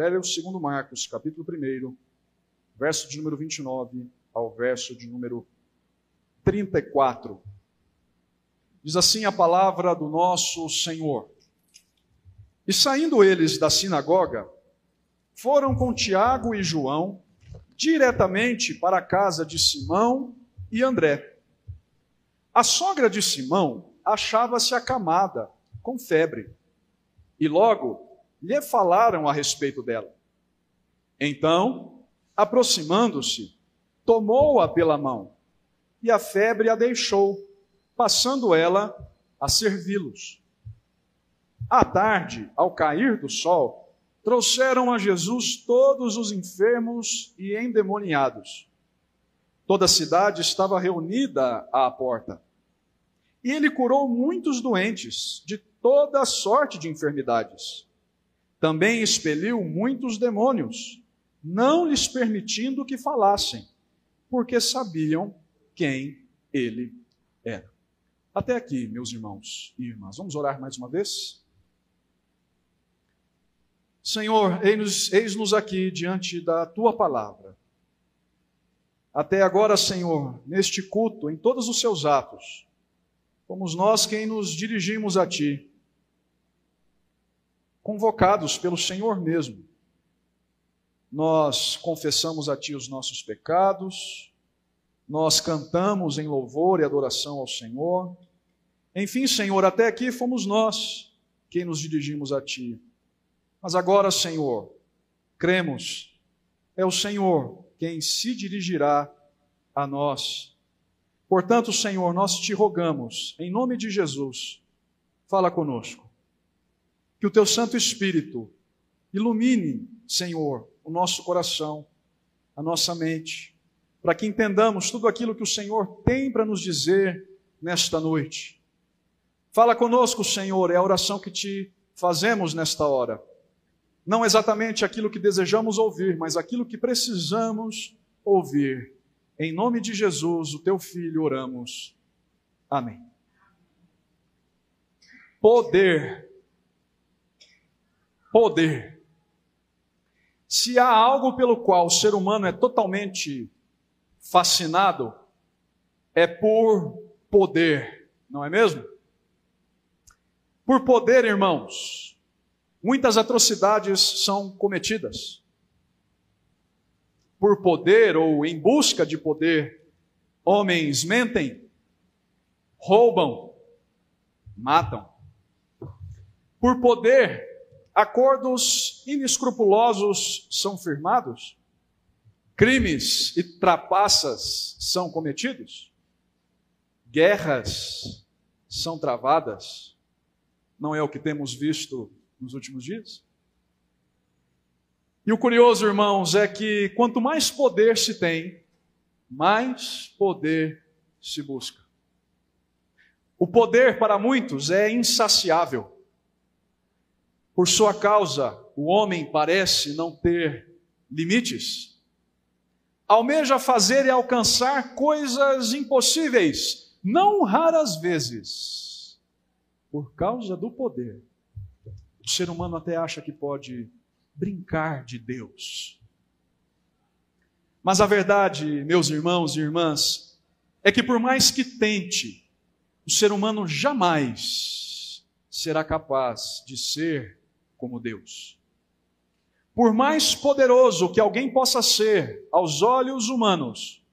Evangelho segundo Marcos, capítulo 1, verso de número 29 ao verso de número 34. Diz assim a palavra do nosso Senhor. E saindo eles da sinagoga, foram com Tiago e João diretamente para a casa de Simão e André. A sogra de Simão achava-se acamada, com febre, e logo lhe falaram a respeito dela. Então, aproximando-se, tomou-a pela mão, e a febre a deixou, passando ela a servi-los. À tarde, ao cair do sol, trouxeram a Jesus todos os enfermos e endemoniados. Toda a cidade estava reunida à porta. E ele curou muitos doentes, de toda sorte de enfermidades. Também expeliu muitos demônios, não lhes permitindo que falassem, porque sabiam quem ele era. Até aqui, meus irmãos e irmãs. Vamos orar mais uma vez? Senhor, eis-nos aqui diante da tua palavra. Até agora, Senhor, neste culto, em todos os seus atos, fomos nós quem nos dirigimos a ti, convocados pelo Senhor mesmo. Nós confessamos a ti os nossos pecados, nós cantamos em louvor e adoração ao Senhor. Enfim, Senhor, até aqui fomos nós quem nos dirigimos a ti. Mas agora, Senhor, cremos, é o Senhor quem se dirigirá a nós. Portanto, Senhor, nós te rogamos, em nome de Jesus, fala conosco. Que o teu Santo Espírito ilumine, Senhor, o nosso coração, a nossa mente, para que entendamos tudo aquilo que o Senhor tem para nos dizer nesta noite. Fala conosco, Senhor, é a oração que te fazemos nesta hora. Não exatamente aquilo que desejamos ouvir, mas aquilo que precisamos ouvir. Em nome de Jesus, o teu filho, oramos. Amém. Poder. Poder. Se há algo pelo qual o ser humano é totalmente fascinado, é por poder, não é mesmo? Por poder, irmãos, muitas atrocidades são cometidas. Por poder ou em busca de poder, homens mentem, roubam, matam. Por poder, acordos inescrupulosos são firmados, crimes e trapaças são cometidos, guerras são travadas, não é o que temos visto nos últimos dias? E o curioso, irmãos, é que quanto mais poder se tem, mais poder se busca. O poder para muitos é insaciável. Por sua causa, o homem parece não ter limites. Almeja fazer e alcançar coisas impossíveis, não raras vezes por causa do poder, o ser humano até acha que pode brincar de Deus. Mas a verdade, meus irmãos e irmãs, é que por mais que tente, o ser humano jamais será capaz de ser como Deus. Por mais poderoso que alguém possa ser aos olhos humanos,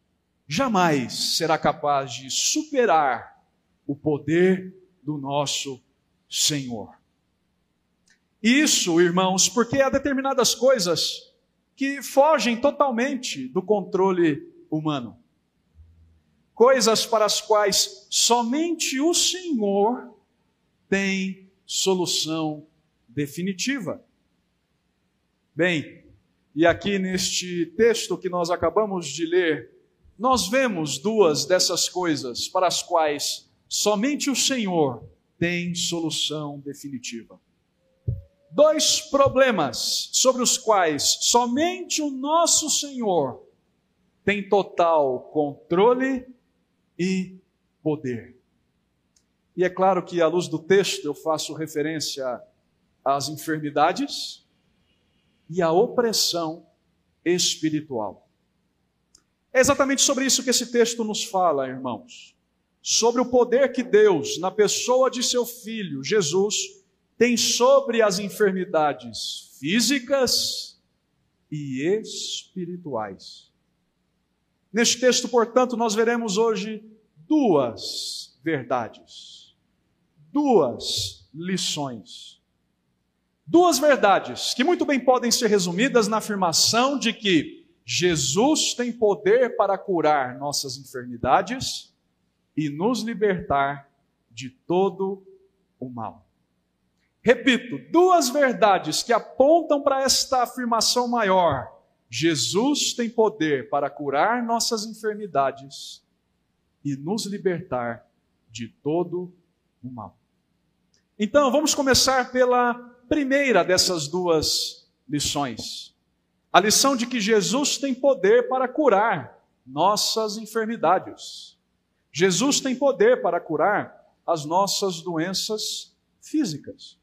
jamais será capaz de superar o poder do nosso Senhor. Isso, irmãos, porque há determinadas coisas que fogem totalmente do controle humano. Coisas para as quais somente o Senhor tem solução definitiva. Bem, e aqui neste texto que nós acabamos de ler, nós vemos duas dessas coisas para as quais Somente o Senhor tem solução definitiva. Dois problemas sobre os quais somente o nosso Senhor tem total controle e poder. E é claro que, à luz do texto, eu faço referência às enfermidades e a opressão espiritual. É exatamente sobre isso que esse texto nos fala, irmãos. Sobre o poder que Deus, na pessoa de seu filho, Jesus, tem sobre as enfermidades físicas e espirituais. Neste texto, portanto, nós veremos hoje duas verdades, duas lições. Duas verdades que muito bem podem ser resumidas na afirmação de que Jesus tem poder para curar nossas enfermidades e nos libertar de todo o mal. Repito, duas verdades que apontam para esta afirmação maior. Jesus tem poder para curar nossas enfermidades e nos libertar de todo o mal. Então, vamos começar pela primeira dessas duas lições. A lição de que Jesus tem poder para curar nossas enfermidades. Jesus tem poder para curar as nossas doenças físicas.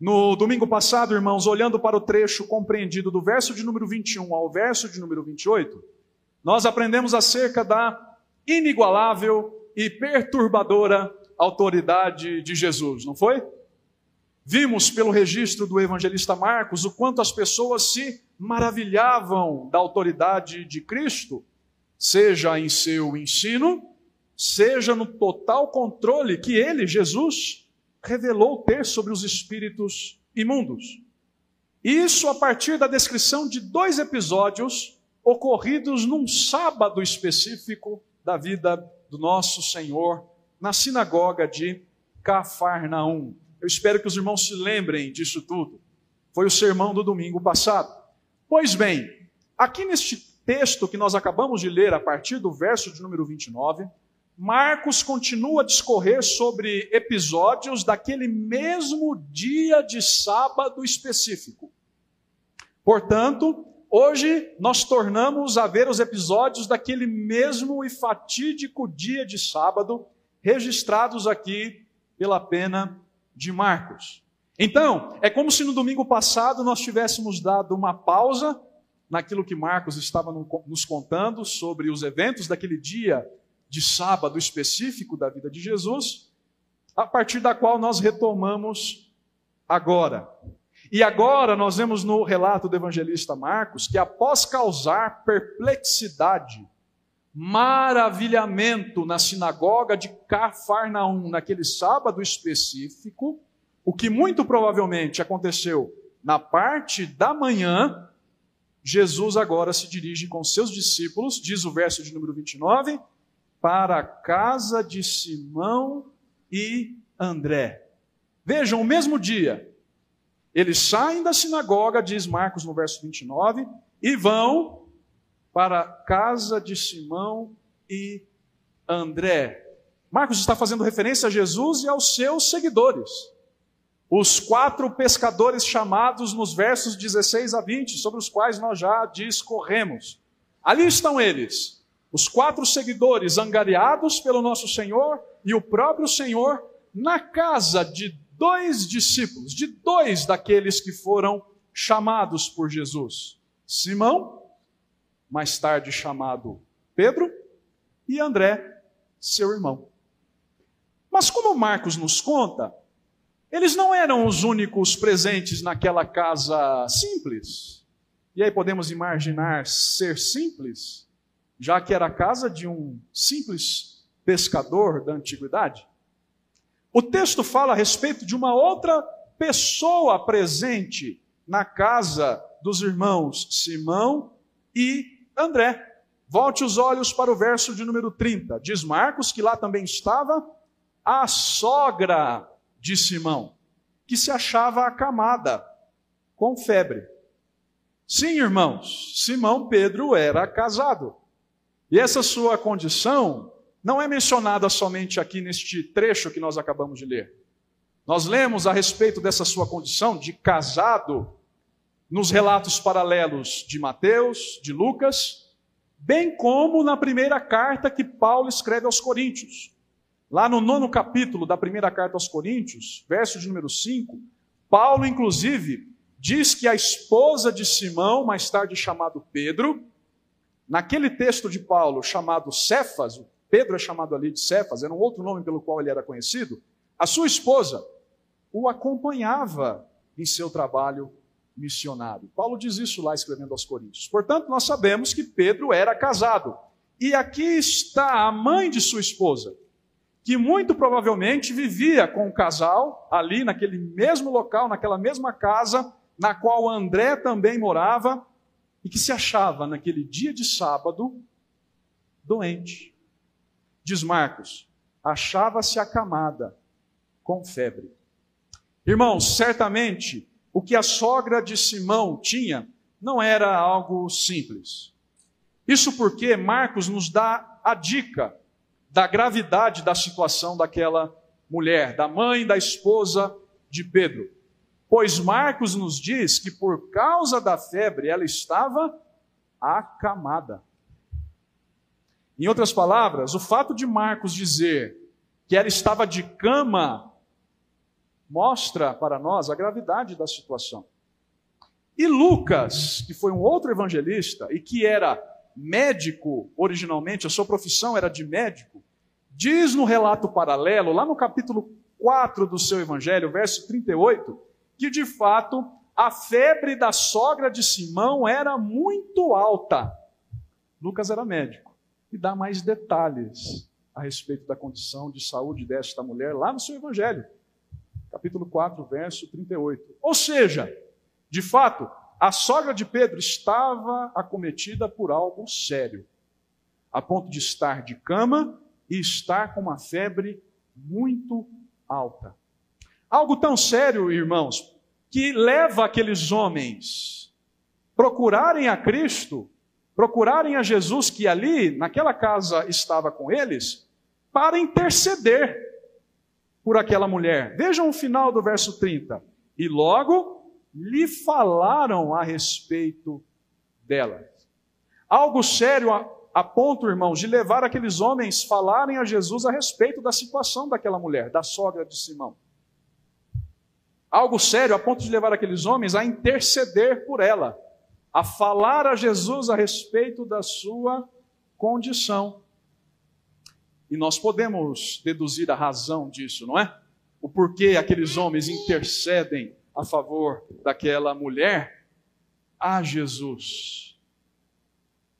No domingo passado, irmãos, olhando para o trecho compreendido do verso de número 21 ao verso de número 28, nós aprendemos acerca da inigualável e perturbadora autoridade de Jesus, não foi? Vimos pelo registro do evangelista Marcos o quanto as pessoas se maravilhavam da autoridade de Cristo, seja em seu ensino, seja no total controle que ele, Jesus, revelou ter sobre os espíritos imundos. Isso a partir da descrição de dois episódios ocorridos num sábado específico da vida do nosso Senhor na sinagoga de Cafarnaum. Eu espero que os irmãos se lembrem disso tudo. Foi o sermão do domingo passado. Pois bem, aqui neste texto que nós acabamos de ler a partir do verso de número 29, Marcos continua a discorrer sobre episódios daquele mesmo dia de sábado específico. Portanto, hoje nós tornamos a ver os episódios daquele mesmo e fatídico dia de sábado, registrados aqui pela pena de Marcos. Então, é como se no domingo passado nós tivéssemos dado uma pausa naquilo que Marcos estava nos contando sobre os eventos daquele dia de sábado específico da vida de Jesus, a partir da qual nós retomamos agora. E agora nós vemos no relato do evangelista Marcos que, após causar perplexidade, maravilhamento na sinagoga de Cafarnaum, naquele sábado específico, o que muito provavelmente aconteceu na parte da manhã, Jesus agora se dirige com seus discípulos, diz o verso de número 29, para a casa de Simão e André. Vejam, o mesmo dia, eles saem da sinagoga, diz Marcos no verso 29, e vão para a casa de Simão e André. Marcos está fazendo referência a Jesus e aos seus seguidores. Os quatro pescadores chamados nos versos 16 a 20, sobre os quais nós já discorremos. Ali estão eles, os quatro seguidores angariados pelo nosso Senhor e o próprio Senhor na casa de dois discípulos, de dois daqueles que foram chamados por Jesus: Simão, mais tarde chamado Pedro, e André, seu irmão. Mas como Marcos nos conta, eles não eram os únicos presentes naquela casa simples. E aí podemos imaginar ser simples já que era a casa de um simples pescador da antiguidade. O texto fala a respeito de uma outra pessoa presente na casa dos irmãos Simão e André. Volte os olhos para o verso de número 30. Diz Marcos que lá também estava a sogra de Simão, que se achava acamada com febre. Sim, irmãos, Simão Pedro era casado. E essa sua condição não é mencionada somente aqui neste trecho que nós acabamos de ler. Nós lemos a respeito dessa sua condição de casado nos relatos paralelos de Mateus, de Lucas, bem como na primeira carta que Paulo escreve aos Coríntios. Lá no nono capítulo da primeira carta aos Coríntios, verso de número 5, Paulo, inclusive, diz que a esposa de Simão, mais tarde chamado Pedro, naquele texto de Paulo chamado Cefas, Pedro é chamado ali de Cefas, era um outro nome pelo qual ele era conhecido, a sua esposa o acompanhava em seu trabalho missionário. Paulo diz isso lá escrevendo aos Coríntios. Portanto, nós sabemos que Pedro era casado. E aqui está a mãe de sua esposa, que muito provavelmente vivia com o casal ali naquele mesmo local, naquela mesma casa na qual André também morava e que se achava naquele dia de sábado doente. Diz Marcos, achava-se acamada com febre. Irmãos, certamente o que a sogra de Simão tinha não era algo simples. Isso porque Marcos nos dá a dica da gravidade da situação daquela mulher, da mãe da esposa de Pedro. Pois Marcos nos diz que por causa da febre ela estava acamada. Em outras palavras, o fato de Marcos dizer que ela estava de cama mostra para nós a gravidade da situação. E Lucas, que foi um outro evangelista e que era médico originalmente, a sua profissão era de médico, diz no relato paralelo, lá no capítulo 4 do seu evangelho, verso 38, que de fato a febre da sogra de Simão era muito alta. Lucas era médico e dá mais detalhes a respeito da condição de saúde desta mulher lá no seu evangelho capítulo 4, verso 38. Ou seja, de fato, a sogra de Pedro estava acometida por algo sério, a ponto de estar de cama e estar com uma febre muito alta. Algo tão sério, irmãos, que leva aqueles homens procurarem a Cristo, procurarem a Jesus que ali, naquela casa, estava com eles, para interceder por aquela mulher. Vejam o final do verso 30. E logo lhe falaram a respeito dela. Algo sério a, a ponto, irmãos, de levar aqueles homens falarem a Jesus a respeito da situação daquela mulher, da sogra de Simão. Algo sério a ponto de levar aqueles homens a interceder por ela, a falar a Jesus a respeito da sua condição. E nós podemos deduzir a razão disso, não é? O porquê aqueles homens intercedem a favor daquela mulher a Jesus.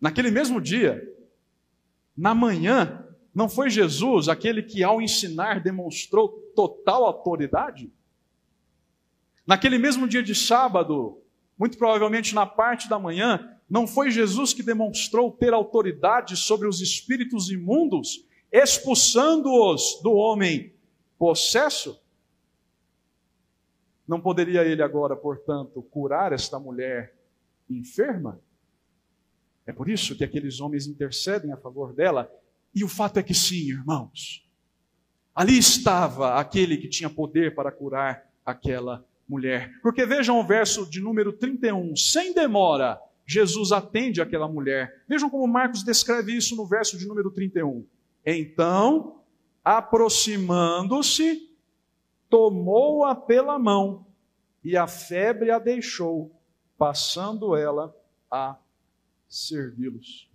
Naquele mesmo dia, na manhã, não foi Jesus aquele que, ao ensinar, demonstrou total autoridade? Naquele mesmo dia de sábado, muito provavelmente na parte da manhã, não foi Jesus que demonstrou ter autoridade sobre os espíritos imundos expulsando-os do homem possesso, não poderia ele agora, portanto, curar esta mulher enferma? É por isso que aqueles homens intercedem a favor dela. E o fato é que sim, irmãos. Ali estava aquele que tinha poder para curar aquela mulher. Porque vejam o verso de número 31. Sem demora, Jesus atende aquela mulher. Vejam como Marcos descreve isso no verso de número 31. Então, aproximando-se, tomou-a pela mão e a febre a deixou, passando ela a servi-los.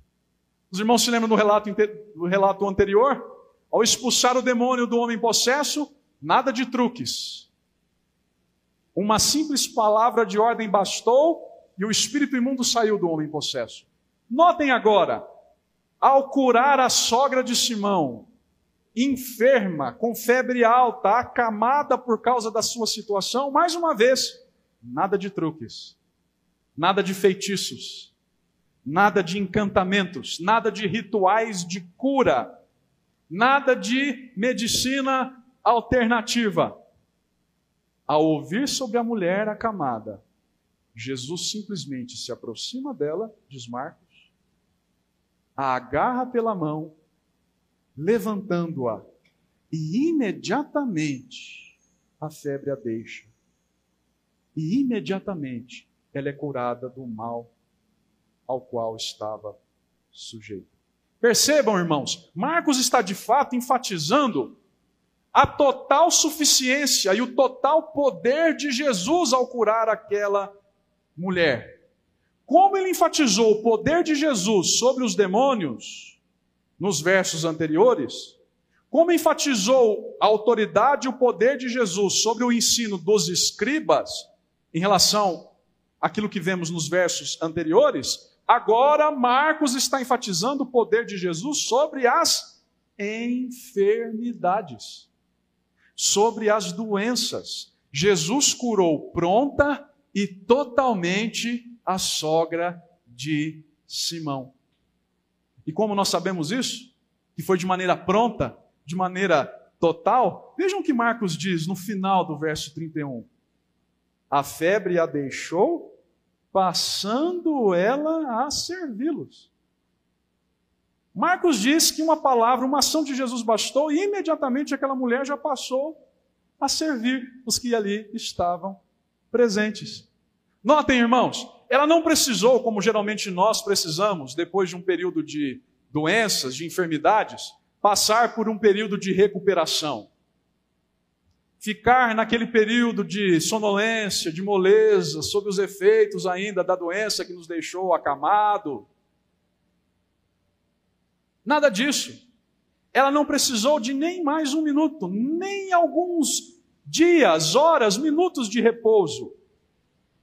Os irmãos se lembram do relato, do relato anterior? Ao expulsar o demônio do homem possesso, nada de truques. Uma simples palavra de ordem bastou e o espírito imundo saiu do homem possesso. Notem agora, ao curar a sogra de Simão, enferma, com febre alta, acamada por causa da sua situação, mais uma vez, nada de truques, nada de feitiços, nada de encantamentos, nada de rituais de cura, nada de medicina alternativa. Ao ouvir sobre a mulher acamada, Jesus simplesmente se aproxima dela, diz Marcos, a agarra pela mão, levantando-a, e imediatamente a febre a deixa. E imediatamente ela é curada do mal ao qual estava sujeita. Percebam, irmãos, Marcos está de fato enfatizando a total suficiência e o total poder de Jesus ao curar aquela mulher. Como ele enfatizou o poder de Jesus sobre os demônios nos versos anteriores, como enfatizou a autoridade e o poder de Jesus sobre o ensino dos escribas em relação àquilo que vemos nos versos anteriores, agora Marcos está enfatizando o poder de Jesus sobre as enfermidades sobre as doenças. Jesus curou pronta e totalmente a sogra de Simão. E como nós sabemos isso? Que foi de maneira pronta, de maneira total. Vejam o que Marcos diz no final do verso 31. A febre a deixou, passando ela a servi-los. Marcos diz que uma palavra, uma ação de Jesus bastou e imediatamente aquela mulher já passou a servir os que ali estavam presentes. Notem, irmãos, ela não precisou, como geralmente nós precisamos, depois de um período de doenças, de enfermidades, passar por um período de recuperação. Ficar naquele período de sonolência, de moleza, sob os efeitos ainda da doença que nos deixou acamado, Nada disso. Ela não precisou de nem mais um minuto, nem alguns dias, horas, minutos de repouso.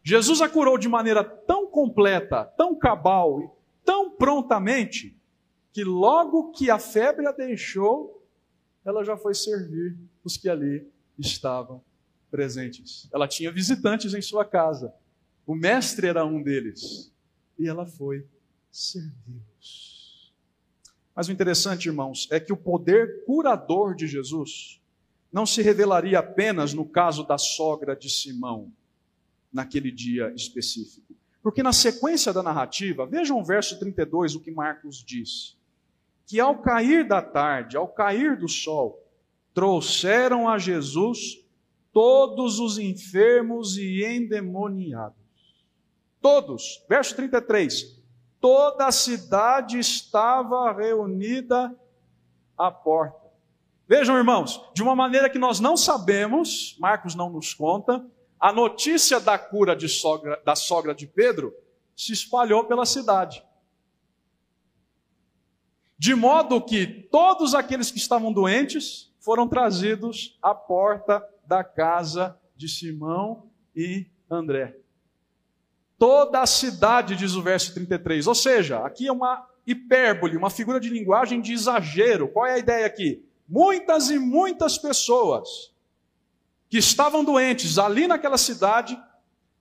Jesus a curou de maneira tão completa, tão cabal e tão prontamente, que logo que a febre a deixou, ela já foi servir os que ali estavam presentes. Ela tinha visitantes em sua casa. O mestre era um deles. E ela foi servi-los. Mas o interessante, irmãos, é que o poder curador de Jesus não se revelaria apenas no caso da sogra de Simão, naquele dia específico. Porque na sequência da narrativa, vejam o verso 32, o que Marcos diz: que ao cair da tarde, ao cair do sol, trouxeram a Jesus todos os enfermos e endemoniados. Todos. Verso 33 toda a cidade estava reunida à porta. Vejam, irmãos, de uma maneira que nós não sabemos, Marcos não nos conta, a notícia da cura sogra, da sogra de Pedro se espalhou pela cidade. De modo que todos aqueles que estavam doentes foram trazidos à porta da casa de Simão e André toda a cidade, diz o verso 33. Ou seja, aqui é uma hipérbole, uma figura de linguagem de exagero. Qual é a ideia aqui? Muitas e muitas pessoas que estavam doentes ali naquela cidade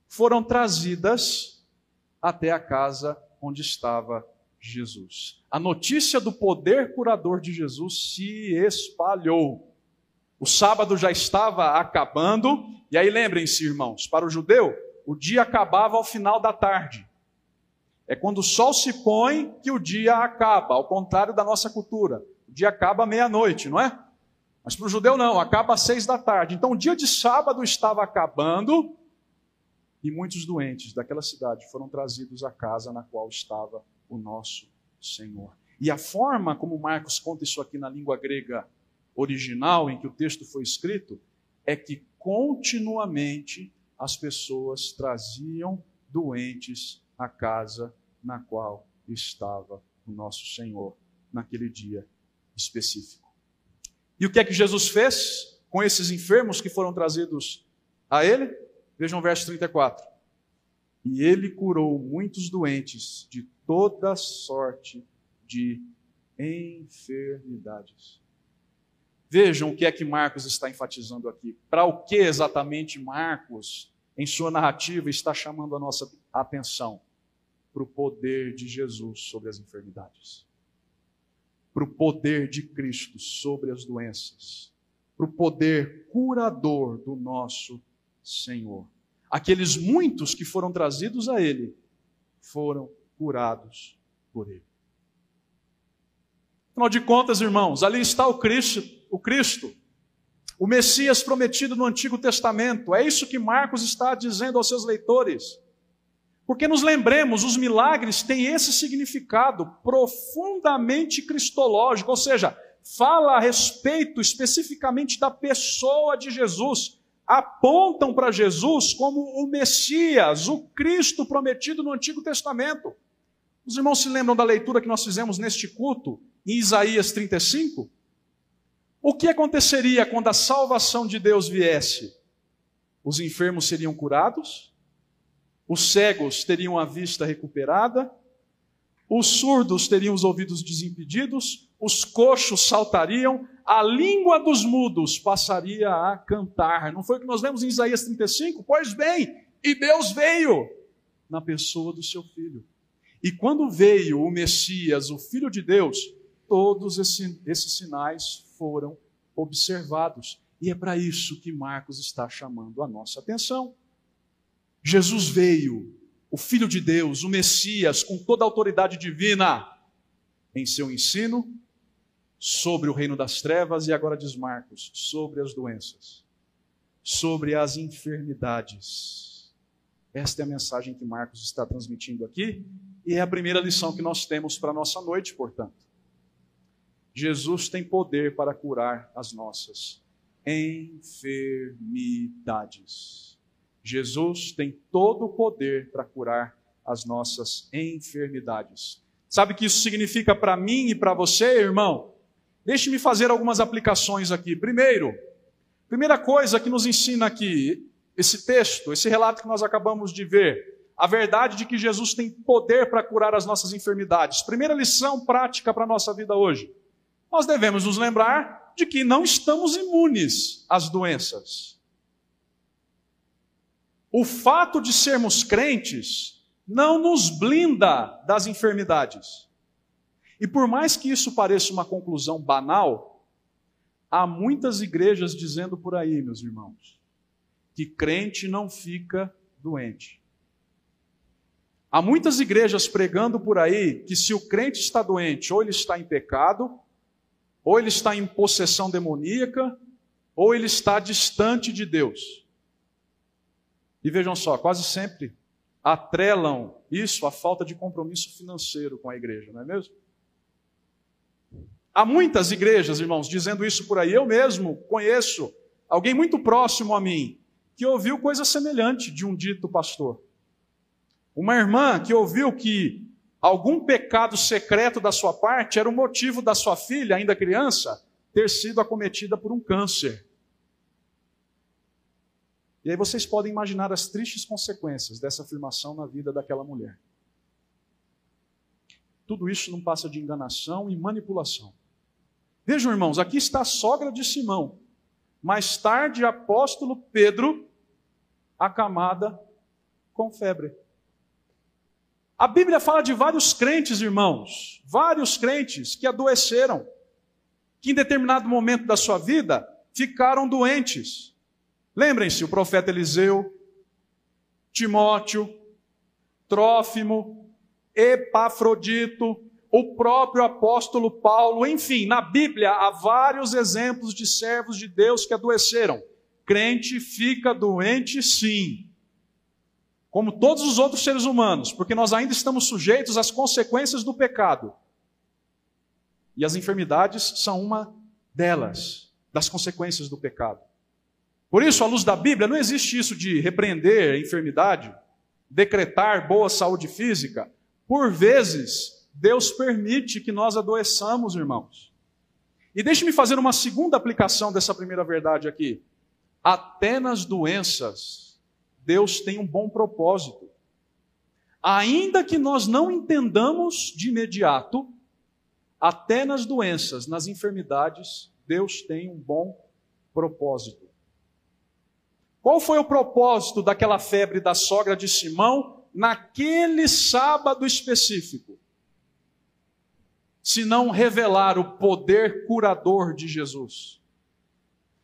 foram trazidas até a casa onde estava Jesus. A notícia do poder curador de Jesus se espalhou. O sábado já estava acabando, e aí lembrem-se, irmãos, para o judeu, o dia acabava ao final da tarde. É quando o sol se põe que o dia acaba, ao contrário da nossa cultura. O dia acaba meia-noite, não é? Mas para o judeu não, acaba às seis da tarde. Então o dia de sábado estava acabando e muitos doentes daquela cidade foram trazidos à casa na qual estava o nosso Senhor. E a forma como Marcos conta isso aqui na língua grega original, em que o texto foi escrito, é que continuamente as pessoas traziam doentes à casa na qual estava o nosso Senhor naquele dia específico. E o que é que Jesus fez com esses enfermos que foram trazidos a ele? Vejam o verso 34. E ele curou muitos doentes de toda sorte de enfermidades. Vejam o que é que Marcos está enfatizando aqui. Para o que exatamente Marcos em sua narrativa, está chamando a nossa atenção para o poder de Jesus sobre as enfermidades, para o poder de Cristo sobre as doenças, para o poder curador do nosso Senhor. Aqueles muitos que foram trazidos a Ele foram curados por Ele. Afinal de contas, irmãos, ali está o Cristo, o Cristo o Messias prometido no Antigo Testamento. É isso que Marcos está dizendo aos seus leitores. Porque nos lembremos, os milagres têm esse significado profundamente cristológico, ou seja, fala a respeito especificamente da pessoa de Jesus, apontam para Jesus como o Messias, o Cristo prometido no Antigo Testamento. Os irmãos se lembram da leitura que nós fizemos neste culto, em Isaías 35? O que aconteceria quando a salvação de Deus viesse? Os enfermos seriam curados, os cegos teriam a vista recuperada, os surdos teriam os ouvidos desimpedidos, os coxos saltariam, a língua dos mudos passaria a cantar. Não foi o que nós vemos em Isaías 35? Pois bem, e Deus veio na pessoa do seu filho. E quando veio o Messias, o Filho de Deus, todos esse, esses sinais foram observados. E é para isso que Marcos está chamando a nossa atenção. Jesus veio, o Filho de Deus, o Messias, com toda a autoridade divina, em seu ensino sobre o reino das trevas, e agora diz Marcos, sobre as doenças, sobre as enfermidades. Esta é a mensagem que Marcos está transmitindo aqui, e é a primeira lição que nós temos para a nossa noite, portanto. Jesus tem poder para curar as nossas enfermidades. Jesus tem todo o poder para curar as nossas enfermidades. Sabe o que isso significa para mim e para você, irmão? Deixe-me fazer algumas aplicações aqui. Primeiro, primeira coisa que nos ensina aqui esse texto, esse relato que nós acabamos de ver, a verdade de que Jesus tem poder para curar as nossas enfermidades. Primeira lição prática para a nossa vida hoje. Nós devemos nos lembrar de que não estamos imunes às doenças. O fato de sermos crentes não nos blinda das enfermidades. E por mais que isso pareça uma conclusão banal, há muitas igrejas dizendo por aí, meus irmãos, que crente não fica doente. Há muitas igrejas pregando por aí que se o crente está doente, ou ele está em pecado, ou ele está em possessão demoníaca, ou ele está distante de Deus. E vejam só, quase sempre atrelam isso à falta de compromisso financeiro com a igreja, não é mesmo? Há muitas igrejas, irmãos, dizendo isso por aí. Eu mesmo conheço alguém muito próximo a mim que ouviu coisa semelhante de um dito pastor. Uma irmã que ouviu que algum pecado secreto da sua parte era o motivo da sua filha, ainda criança, ter sido acometida por um câncer. E aí vocês podem imaginar as tristes consequências dessa afirmação na vida daquela mulher. Tudo isso não passa de enganação e manipulação. Vejam, irmãos, aqui está a sogra de Simão. Mais tarde, apóstolo Pedro, acamada com febre. A Bíblia fala de vários crentes, irmãos, vários crentes que adoeceram, que em determinado momento da sua vida ficaram doentes. Lembrem-se, o profeta Eliseu, Timóteo, Trófimo, Epafrodito, o próprio apóstolo Paulo, enfim, na Bíblia há vários exemplos de servos de Deus que adoeceram. Crente fica doente sim, como todos os outros seres humanos, porque nós ainda estamos sujeitos às consequências do pecado. E as enfermidades são uma delas, das consequências do pecado. Por isso, à luz da Bíblia, não existe isso de repreender a enfermidade, decretar boa saúde física. Por vezes, Deus permite que nós adoeçamos, irmãos. E deixe-me fazer uma segunda aplicação dessa primeira verdade aqui. Até nas doenças, Deus tem um bom propósito. Ainda que nós não entendamos de imediato, até nas doenças, nas enfermidades, Deus tem um bom propósito. Qual foi o propósito daquela febre da sogra de Simão naquele sábado específico? Se não revelar o poder curador de Jesus,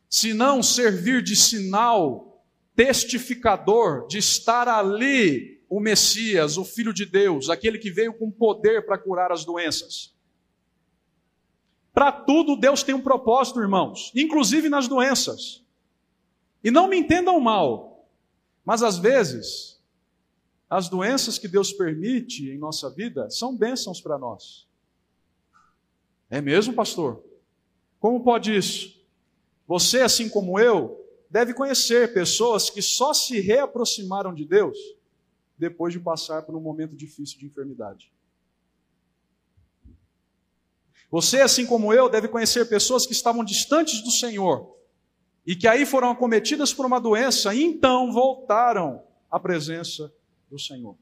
se não servir de sinal testificador de estar ali o Messias, o Filho de Deus, aquele que veio com poder para curar as doenças. Para tudo, Deus tem um propósito, irmãos, inclusive nas doenças. E não me entendam mal, mas às vezes, as doenças que Deus permite em nossa vida são bênçãos para nós. É mesmo, pastor? Como pode isso? Você, assim como eu, deve conhecer pessoas que só se reaproximaram de Deus depois de passar por um momento difícil de enfermidade. Você, assim como eu, deve conhecer pessoas que estavam distantes do Senhor e que aí foram acometidas por uma doença então voltaram à presença do Senhor.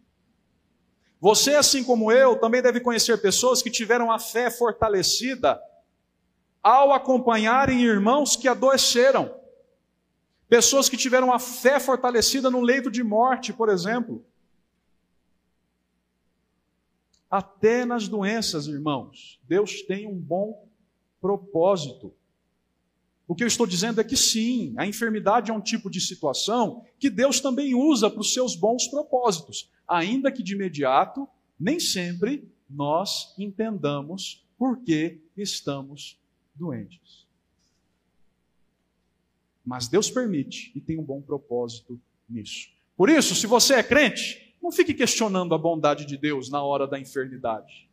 Você, assim como eu, também deve conhecer pessoas que tiveram a fé fortalecida ao acompanharem irmãos que adoeceram. Pessoas que tiveram a fé fortalecida no leito de morte, por exemplo. Até nas doenças, irmãos, Deus tem um bom propósito. O que eu estou dizendo é que sim, a enfermidade é um tipo de situação que Deus também usa para os seus bons propósitos, ainda que de imediato, nem sempre nós entendamos por que estamos doentes. Mas Deus permite e tem um bom propósito nisso. Por isso, se você é crente, não fique questionando a bondade de Deus na hora da enfermidade.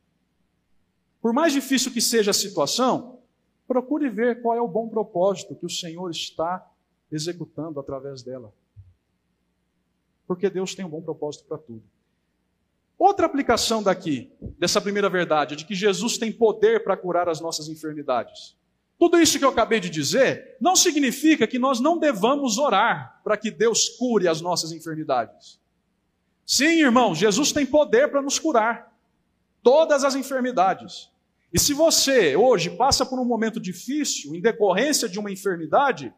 Por mais difícil que seja a situação, procure ver qual é o bom propósito que o Senhor está executando através dela. Porque Deus tem um bom propósito para tudo. Outra aplicação daqui, dessa primeira verdade, é de que Jesus tem poder para curar as nossas enfermidades. Tudo isso que eu acabei de dizer não significa que nós não devamos orar para que Deus cure as nossas enfermidades. Sim, irmão, Jesus tem poder para nos curar todas as enfermidades. E se você hoje passa por um momento difícil em decorrência de uma enfermidade,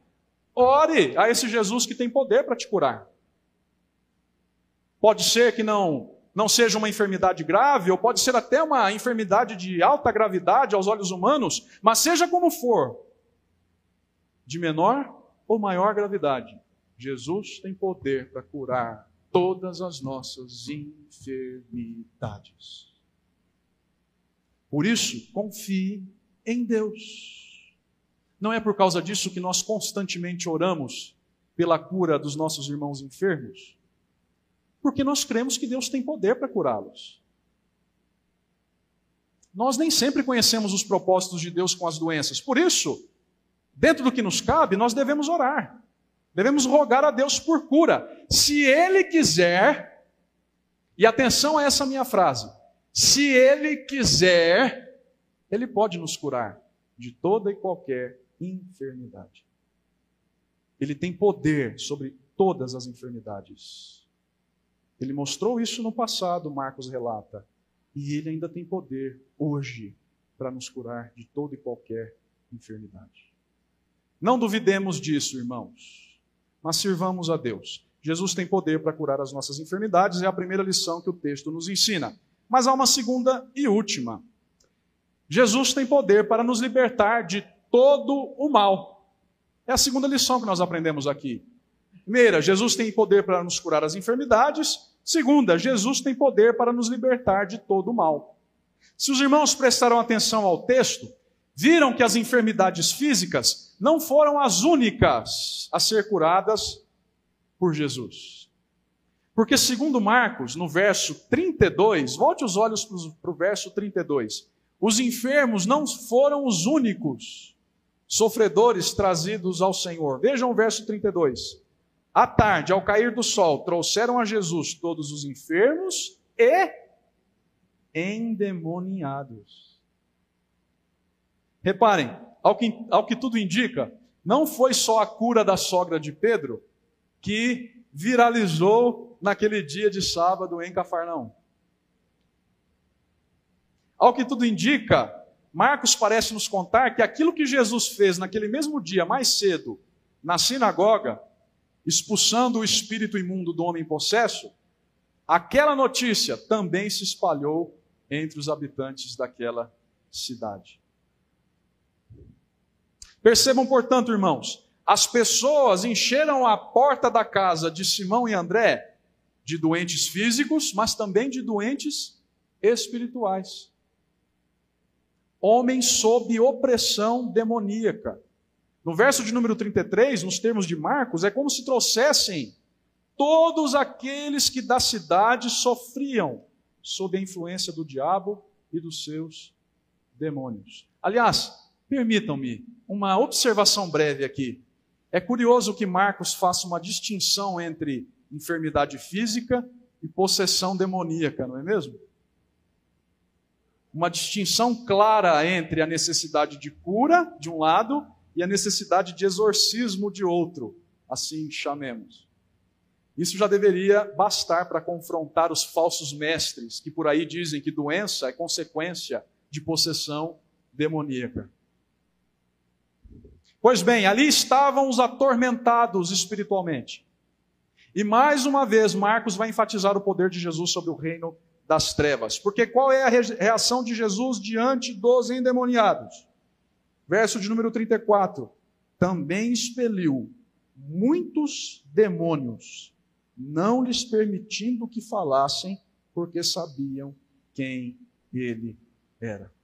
ore a esse Jesus que tem poder para te curar. Pode ser que não não seja uma enfermidade grave, ou pode ser até uma enfermidade de alta gravidade aos olhos humanos, mas seja como for, de menor ou maior gravidade, Jesus tem poder para curar todas as nossas enfermidades. Por isso, confie em Deus. Não é por causa disso que nós constantemente oramos pela cura dos nossos irmãos enfermos, porque nós cremos que Deus tem poder para curá-los. Nós nem sempre conhecemos os propósitos de Deus com as doenças, por isso, dentro do que nos cabe, nós devemos orar. Devemos rogar a Deus por cura. Se Ele quiser, e atenção a essa minha frase: se Ele quiser, Ele pode nos curar de toda e qualquer enfermidade. Ele tem poder sobre todas as enfermidades. Ele mostrou isso no passado, Marcos relata, e ele ainda tem poder hoje para nos curar de toda e qualquer enfermidade. Não duvidemos disso, irmãos mas sirvamos a Deus. Jesus tem poder para curar as nossas enfermidades, é a primeira lição que o texto nos ensina. Mas há uma segunda e última. Jesus tem poder para nos libertar de todo o mal. É a segunda lição que nós aprendemos aqui. Primeira, Jesus tem poder para nos curar as enfermidades. Segunda, Jesus tem poder para nos libertar de todo o mal. Se os irmãos prestaram atenção ao texto, viram que as enfermidades físicas não foram as únicas a ser curadas por Jesus. Porque, segundo Marcos, no verso 32, volte os olhos para o verso 32, os enfermos não foram os únicos sofredores trazidos ao Senhor. Vejam o verso 32. À tarde, ao cair do sol, trouxeram a Jesus todos os enfermos e endemoniados. Reparem, ao que, ao que tudo indica, não foi só a cura da sogra de Pedro que viralizou naquele dia de sábado em Cafarnaum. Ao que tudo indica, Marcos parece nos contar que aquilo que Jesus fez naquele mesmo dia, mais cedo, na sinagoga, expulsando o espírito imundo do homem possesso, aquela notícia também se espalhou entre os habitantes daquela cidade. Percebam, portanto, irmãos, as pessoas encheram a porta da casa de Simão e André de doentes físicos, mas também de doentes espirituais. Homens sob opressão demoníaca. No verso de número 33, nos termos de Marcos, é como se trouxessem todos aqueles que da cidade sofriam sob a influência do diabo e dos seus demônios. Aliás, Permitam-me uma observação breve aqui. É curioso que Marcos faça uma distinção entre enfermidade física e possessão demoníaca, não é mesmo? Uma distinção clara entre a necessidade de cura, de um lado, e a necessidade de exorcismo, de outro, assim chamemos. Isso já deveria bastar para confrontar os falsos mestres que por aí dizem que doença é consequência de possessão demoníaca. Pois bem, ali estavam os atormentados espiritualmente. E mais uma vez, Marcos vai enfatizar o poder de Jesus sobre o reino das trevas. Porque qual é a reação de Jesus diante dos endemoniados? Verso de número 34. Também expeliu muitos demônios, não lhes permitindo que falassem, porque sabiam quem ele era.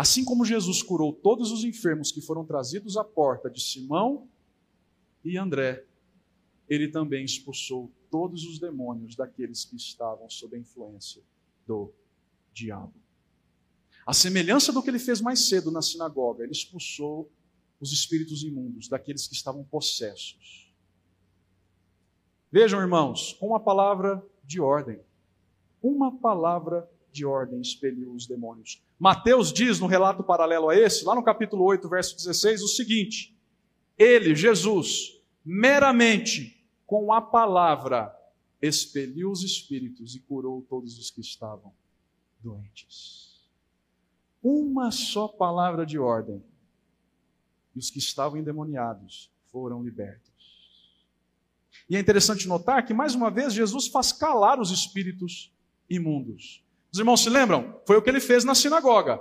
Assim como Jesus curou todos os enfermos que foram trazidos à porta de Simão e André, ele também expulsou todos os demônios daqueles que estavam sob a influência do diabo. A semelhança do que ele fez mais cedo na sinagoga, ele expulsou os espíritos imundos daqueles que estavam possessos. Vejam, irmãos, com uma palavra de ordem, uma palavra de ordem expeliu os demônios. Mateus diz no relato paralelo a esse, lá no capítulo 8, verso 16, o seguinte: Ele, Jesus, meramente com a palavra expeliu os espíritos e curou todos os que estavam doentes. Uma só palavra de ordem, e os que estavam endemoniados foram libertos. E é interessante notar que, mais uma vez, Jesus faz calar os espíritos imundos. Os irmãos se lembram? Foi o que ele fez na sinagoga.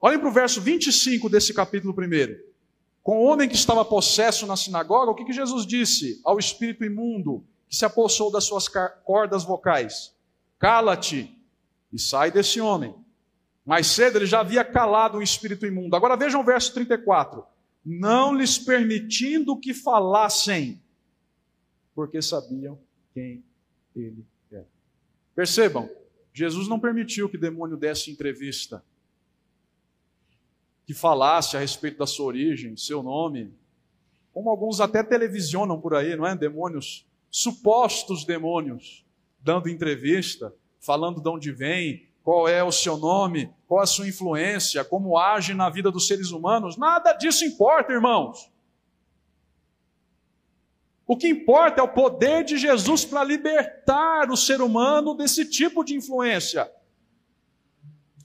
Olhem para o verso 25 desse capítulo 1. Com o homem que estava possesso na sinagoga, o que, que Jesus disse ao espírito imundo que se apossou das suas cordas vocais? Cala-te e sai desse homem. Mais cedo ele já havia calado o espírito imundo. Agora vejam o verso 34. Não lhes permitindo que falassem, porque sabiam quem ele era. Percebam, Jesus não permitiu que demônio desse entrevista, que falasse a respeito da sua origem, seu nome, como alguns até televisionam por aí, não é? Demônios, supostos demônios, dando entrevista, falando de onde vem, qual é o seu nome, qual a sua influência, como age na vida dos seres humanos. Nada disso importa, irmãos. O que importa é o poder de Jesus para libertar o ser humano desse tipo de influência.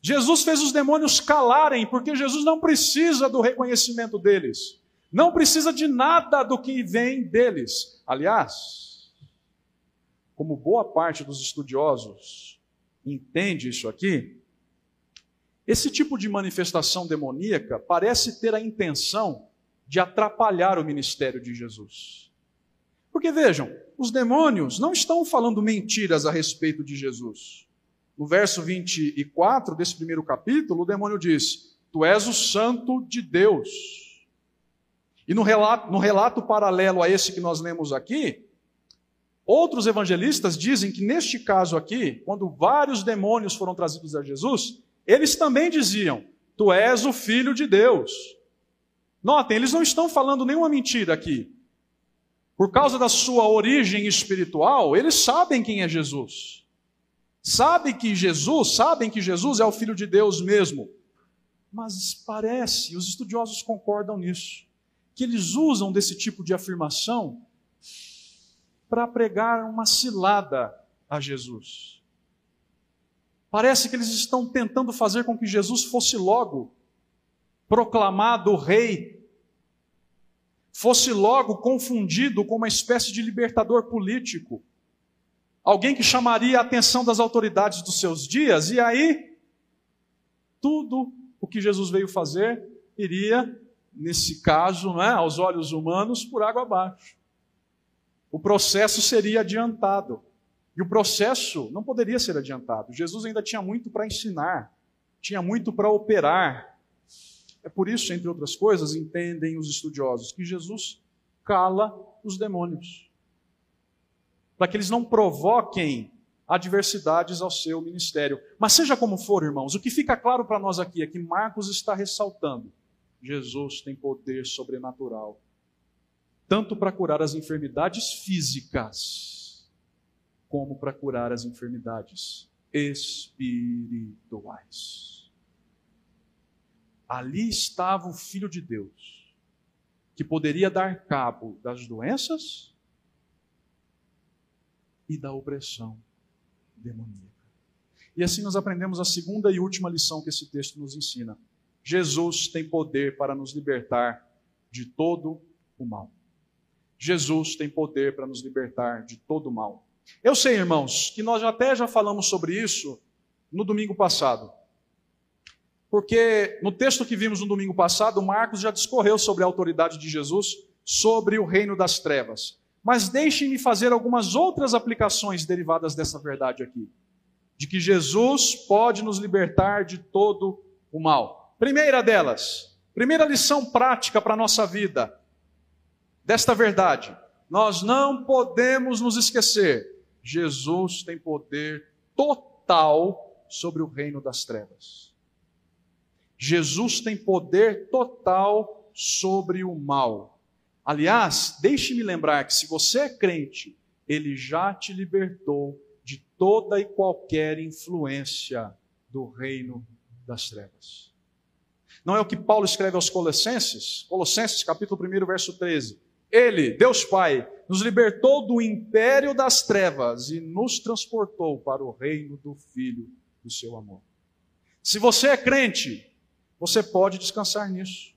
Jesus fez os demônios calarem, porque Jesus não precisa do reconhecimento deles, não precisa de nada do que vem deles. Aliás, como boa parte dos estudiosos entende isso aqui, esse tipo de manifestação demoníaca parece ter a intenção de atrapalhar o ministério de Jesus. Porque vejam, os demônios não estão falando mentiras a respeito de Jesus. No verso 24 desse primeiro capítulo, o demônio diz: Tu és o santo de Deus. E no relato, no relato paralelo a esse que nós lemos aqui, outros evangelistas dizem que neste caso aqui, quando vários demônios foram trazidos a Jesus, eles também diziam: Tu és o filho de Deus. Notem, eles não estão falando nenhuma mentira aqui por causa da sua origem espiritual, eles sabem quem é Jesus. Sabem que Jesus, sabem que Jesus é o Filho de Deus mesmo. Mas parece, os estudiosos concordam nisso, que eles usam desse tipo de afirmação para pregar uma cilada a Jesus. Parece que eles estão tentando fazer com que Jesus fosse logo proclamado rei fosse logo confundido com uma espécie de libertador político, alguém que chamaria a atenção das autoridades dos seus dias, e aí tudo o que Jesus veio fazer iria, nesse caso, não é, aos olhos humanos, por água abaixo. O processo seria adiantado. E o processo não poderia ser adiantado. Jesus ainda tinha muito para ensinar, tinha muito para operar, é por isso, entre outras coisas, entendem os estudiosos que Jesus cala os demônios. Para que eles não provoquem adversidades ao seu ministério. Mas seja como for, irmãos, o que fica claro para nós aqui é que Marcos está ressaltando: Jesus tem poder sobrenatural, tanto para curar as enfermidades físicas, como para curar as enfermidades espirituais. Ali estava o Filho de Deus, que poderia dar cabo das doenças e da opressão demoníaca. E assim nós aprendemos a segunda e última lição que esse texto nos ensina. Jesus tem poder para nos libertar de todo o mal. Jesus tem poder para nos libertar de todo o mal. Eu sei, irmãos, que nós até já falamos sobre isso no domingo passado. Porque no texto que vimos no domingo passado, Marcos já discorreu sobre a autoridade de Jesus sobre o reino das trevas. Mas deixem-me fazer algumas outras aplicações derivadas dessa verdade aqui. De que Jesus pode nos libertar de todo o mal. Primeira delas, primeira lição prática para a nossa vida, desta verdade. Nós não podemos nos esquecer: Jesus tem poder total sobre o reino das trevas. Jesus tem poder total sobre o mal. Aliás, deixe-me lembrar que se você é crente, ele já te libertou de toda e qualquer influência do reino das trevas. Não é o que Paulo escreve aos Colossenses? Colossenses, capítulo 1, verso 13. Ele, Deus Pai, nos libertou do império das trevas e nos transportou para o reino do Filho do seu amor. Se você é crente, você pode descansar nisso.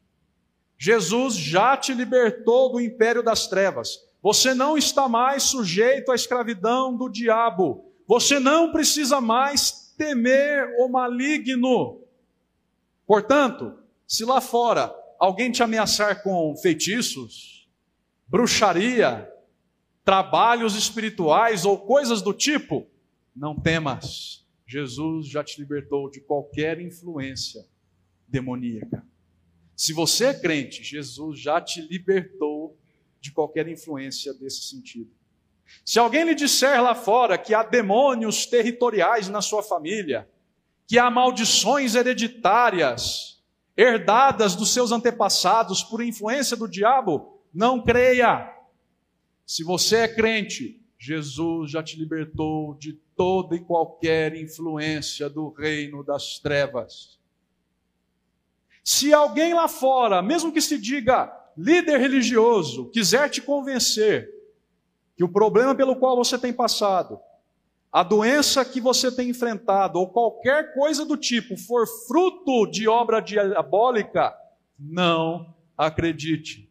Jesus já te libertou do império das trevas. Você não está mais sujeito à escravidão do diabo. Você não precisa mais temer o maligno. Portanto, se lá fora alguém te ameaçar com feitiços, bruxaria, trabalhos espirituais ou coisas do tipo, não temas. Jesus já te libertou de qualquer influência demoníaca. Se você é crente, Jesus já te libertou de qualquer influência desse sentido. Se alguém lhe disser lá fora que há demônios territoriais na sua família, que há maldições hereditárias herdadas dos seus antepassados por influência do diabo, não creia. Se você é crente, Jesus já te libertou de toda e qualquer influência do reino das trevas. Se alguém lá fora, mesmo que se diga líder religioso, quiser te convencer que o problema pelo qual você tem passado, a doença que você tem enfrentado, ou qualquer coisa do tipo, for fruto de obra diabólica, não acredite.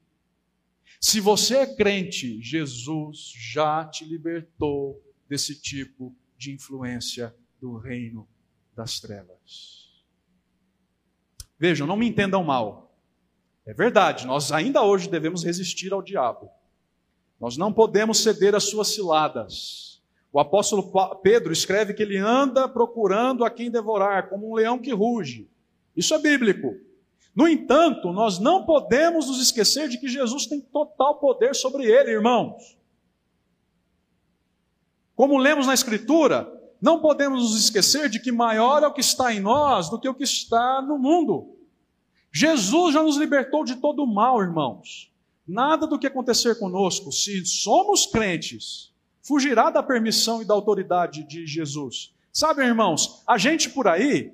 Se você é crente, Jesus já te libertou desse tipo de influência do reino das trevas. Vejam, não me entendam mal. É verdade, nós ainda hoje devemos resistir ao diabo. Nós não podemos ceder às suas ciladas. O apóstolo Pedro escreve que ele anda procurando a quem devorar, como um leão que ruge. Isso é bíblico. No entanto, nós não podemos nos esquecer de que Jesus tem total poder sobre ele, irmãos. Como lemos na Escritura, não podemos nos esquecer de que maior é o que está em nós do que o que está no mundo. Jesus já nos libertou de todo o mal, irmãos. Nada do que acontecer conosco, se somos crentes, fugirá da permissão e da autoridade de Jesus. Sabe, irmãos, a gente por aí,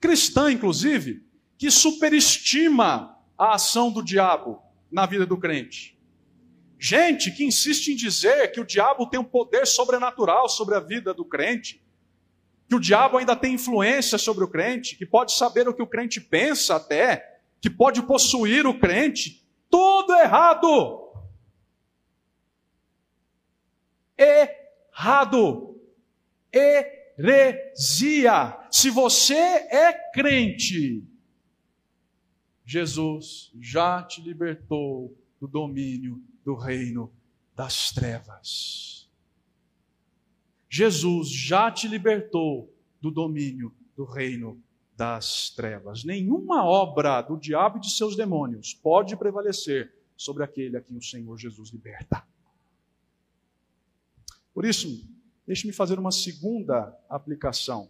cristã inclusive, que superestima a ação do diabo na vida do crente. Gente que insiste em dizer que o diabo tem um poder sobrenatural sobre a vida do crente, que o diabo ainda tem influência sobre o crente, que pode saber o que o crente pensa até, que pode possuir o crente, tudo errado. Errado. Heresia. Se você é crente, Jesus já te libertou do domínio do reino das trevas. Jesus já te libertou do domínio do reino das trevas. Nenhuma obra do diabo e de seus demônios pode prevalecer sobre aquele a quem o Senhor Jesus liberta. Por isso, Deixe-me fazer uma segunda aplicação.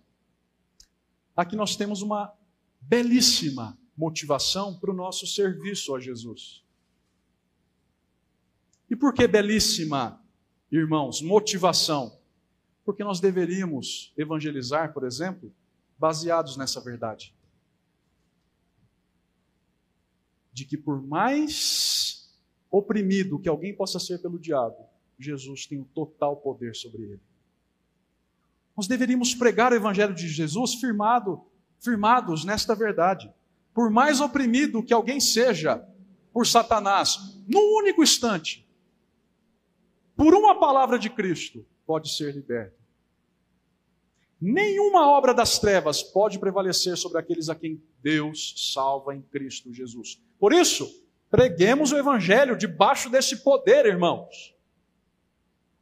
Aqui nós temos uma belíssima motivação para o nosso serviço a Jesus. E por que belíssima, irmãos, motivação? Porque nós deveríamos evangelizar, por exemplo, baseados nessa verdade. De que por mais oprimido que alguém possa ser pelo diabo, Jesus tem o total poder sobre ele. Nós deveríamos pregar o evangelho de Jesus firmado, firmados nesta verdade. Por mais oprimido que alguém seja por Satanás, num único instante, por uma palavra de Cristo, pode ser liberto. Nenhuma obra das trevas pode prevalecer sobre aqueles a quem Deus salva em Cristo Jesus. Por isso, preguemos o Evangelho debaixo desse poder, irmãos.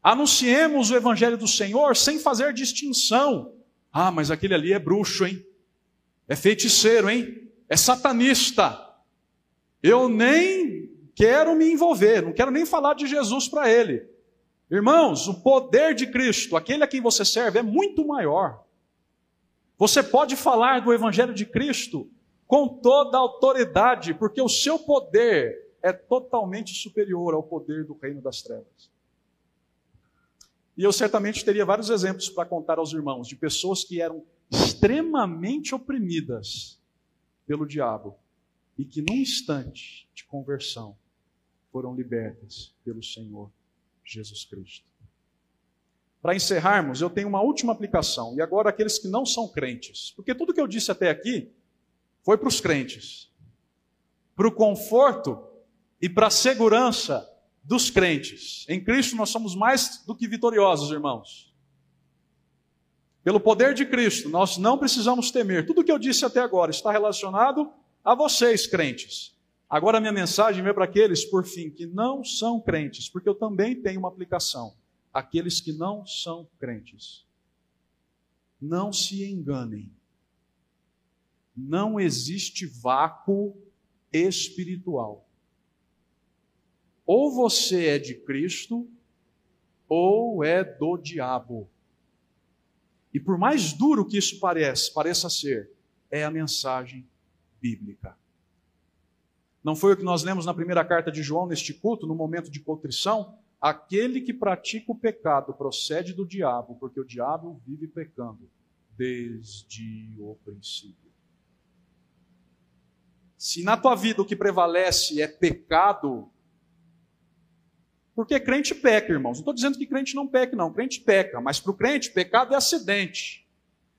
Anunciemos o Evangelho do Senhor sem fazer distinção. Ah, mas aquele ali é bruxo, hein? É feiticeiro, hein? É satanista. Eu nem quero me envolver, não quero nem falar de Jesus para ele. Irmãos, o poder de Cristo, aquele a quem você serve, é muito maior. Você pode falar do Evangelho de Cristo com toda a autoridade, porque o seu poder é totalmente superior ao poder do reino das trevas. E eu certamente teria vários exemplos para contar aos irmãos de pessoas que eram extremamente oprimidas pelo diabo e que, num instante de conversão, foram libertas pelo Senhor Jesus Cristo. Para encerrarmos, eu tenho uma última aplicação, e agora aqueles que não são crentes, porque tudo que eu disse até aqui foi para os crentes, para o conforto e para a segurança dos crentes. Em Cristo nós somos mais do que vitoriosos, irmãos. Pelo poder de Cristo, nós não precisamos temer. Tudo que eu disse até agora está relacionado a vocês, crentes. Agora, minha mensagem veio para aqueles, por fim, que não são crentes, porque eu também tenho uma aplicação. Aqueles que não são crentes. Não se enganem. Não existe vácuo espiritual. Ou você é de Cristo, ou é do diabo. E por mais duro que isso pareça, pareça ser, é a mensagem bíblica. Não foi o que nós lemos na primeira carta de João neste culto, no momento de contrição? Aquele que pratica o pecado procede do diabo, porque o diabo vive pecando desde o princípio. Se na tua vida o que prevalece é pecado, porque crente peca, irmãos. Não estou dizendo que crente não peca, não. Crente peca, mas para o crente, pecado é acidente.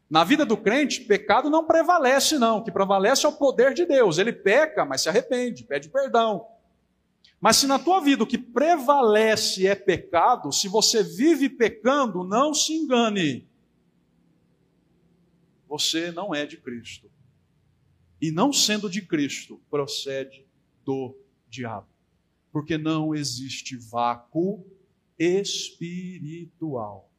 Na vida do crente, pecado não prevalece, não. O que prevalece é o poder de Deus. Ele peca, mas se arrepende, pede perdão. Mas se na tua vida o que prevalece é pecado, se você vive pecando, não se engane. Você não é de Cristo. E não sendo de Cristo, procede do diabo. Porque não existe vácuo espiritual.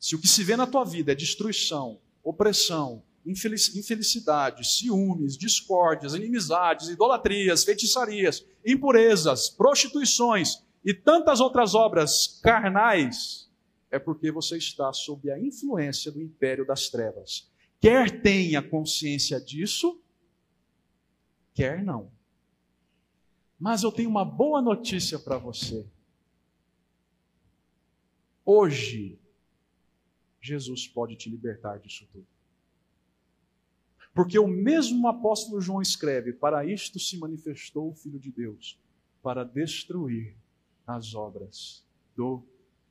Se o que se vê na tua vida é destruição, opressão, infelicidade, ciúmes, discórdias, inimizades, idolatrias, feitiçarias, impurezas, prostituições e tantas outras obras carnais, é porque você está sob a influência do império das trevas. Quer tenha consciência disso, quer não. Mas eu tenho uma boa notícia para você. Hoje, Jesus pode te libertar disso tudo. Porque o mesmo apóstolo João escreve: Para isto se manifestou o Filho de Deus, para destruir as obras do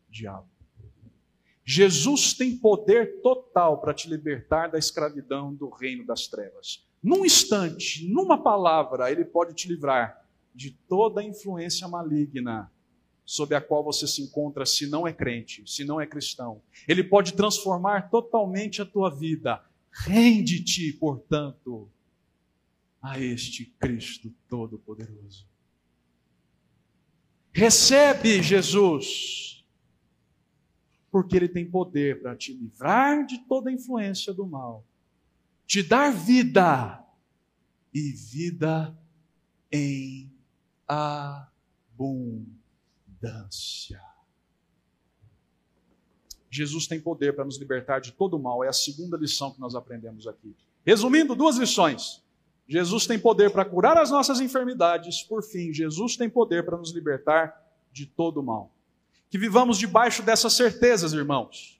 diabo. Jesus tem poder total para te libertar da escravidão do reino das trevas. Num instante, numa palavra, ele pode te livrar de toda a influência maligna sob a qual você se encontra se não é crente, se não é cristão. Ele pode transformar totalmente a tua vida. Rende-te, portanto, a este Cristo Todo-Poderoso. Recebe Jesus, porque Ele tem poder para te livrar de toda a influência do mal, te dar vida e vida em abundância abundância. Jesus tem poder para nos libertar de todo mal. É a segunda lição que nós aprendemos aqui. Resumindo, duas lições. Jesus tem poder para curar as nossas enfermidades. Por fim, Jesus tem poder para nos libertar de todo mal. Que vivamos debaixo dessas certezas, irmãos.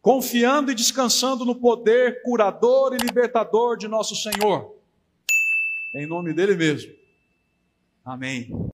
Confiando e descansando no poder curador e libertador de nosso Senhor. Em nome dele mesmo. Amém.